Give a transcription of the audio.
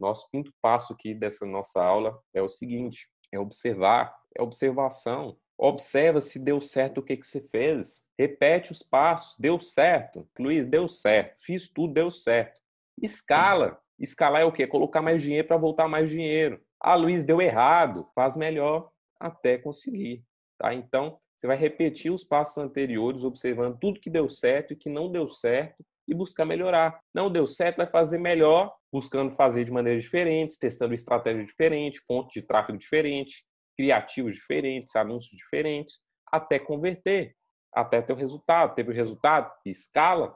Nosso quinto passo aqui dessa nossa aula é o seguinte: é observar, é observação. Observa se deu certo o que, que você fez. Repete os passos. Deu certo. Luiz, deu certo. Fiz tudo, deu certo. Escala. Escalar é o quê? Colocar mais dinheiro para voltar mais dinheiro. Ah, Luiz, deu errado. Faz melhor até conseguir. Tá? Então, você vai repetir os passos anteriores, observando tudo que deu certo e que não deu certo e buscar melhorar. Não deu certo, vai fazer melhor, buscando fazer de maneiras diferentes, testando estratégias diferentes, fontes de tráfego diferentes, criativos diferentes, anúncios diferentes, até converter, até ter o resultado. Teve o resultado? Escala.